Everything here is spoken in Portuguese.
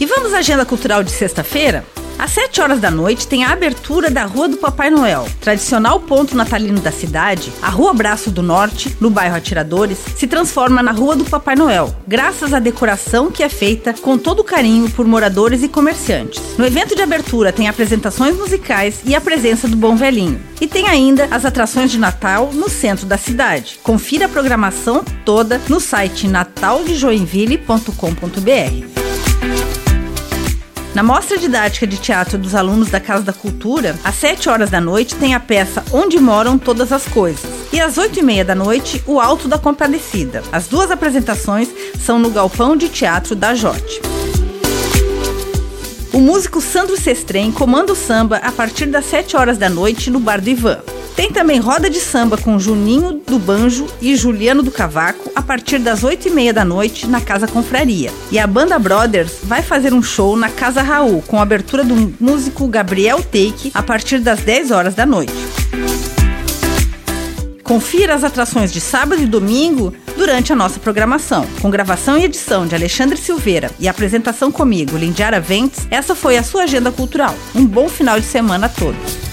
E vamos à agenda cultural de sexta-feira? Às 7 horas da noite tem a abertura da Rua do Papai Noel, tradicional ponto natalino da cidade. A Rua Braço do Norte, no bairro Atiradores, se transforma na Rua do Papai Noel, graças à decoração que é feita com todo carinho por moradores e comerciantes. No evento de abertura tem apresentações musicais e a presença do Bom Velhinho. E tem ainda as atrações de Natal no centro da cidade. Confira a programação toda no site nataldejoinville.com.br. Na mostra didática de teatro dos alunos da Casa da Cultura, às 7 horas da noite tem a peça Onde Moram Todas as Coisas. E às 8 e meia da noite, O Alto da Compadecida. As duas apresentações são no Galpão de Teatro da Jote. O músico Sandro Sestrem comanda o samba a partir das 7 horas da noite no Bar do Ivan. Tem também roda de samba com Juninho do Banjo e Juliano do Cavaco a partir das 8 e meia da noite na Casa Confraria. E a Banda Brothers vai fazer um show na Casa Raul com a abertura do músico Gabriel Take a partir das 10 horas da noite. Confira as atrações de sábado e domingo durante a nossa programação. Com gravação e edição de Alexandre Silveira e apresentação comigo, Lindiara Ventes, essa foi a sua agenda cultural. Um bom final de semana a todos.